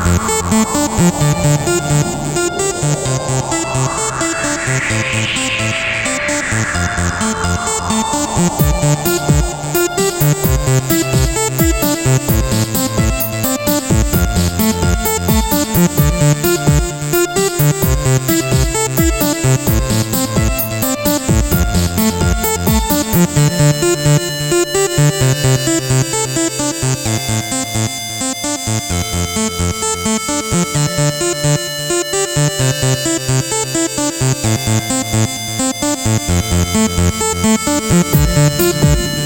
Thank you. ¡Suscríbete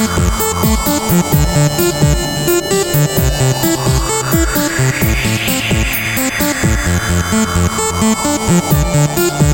Thank you.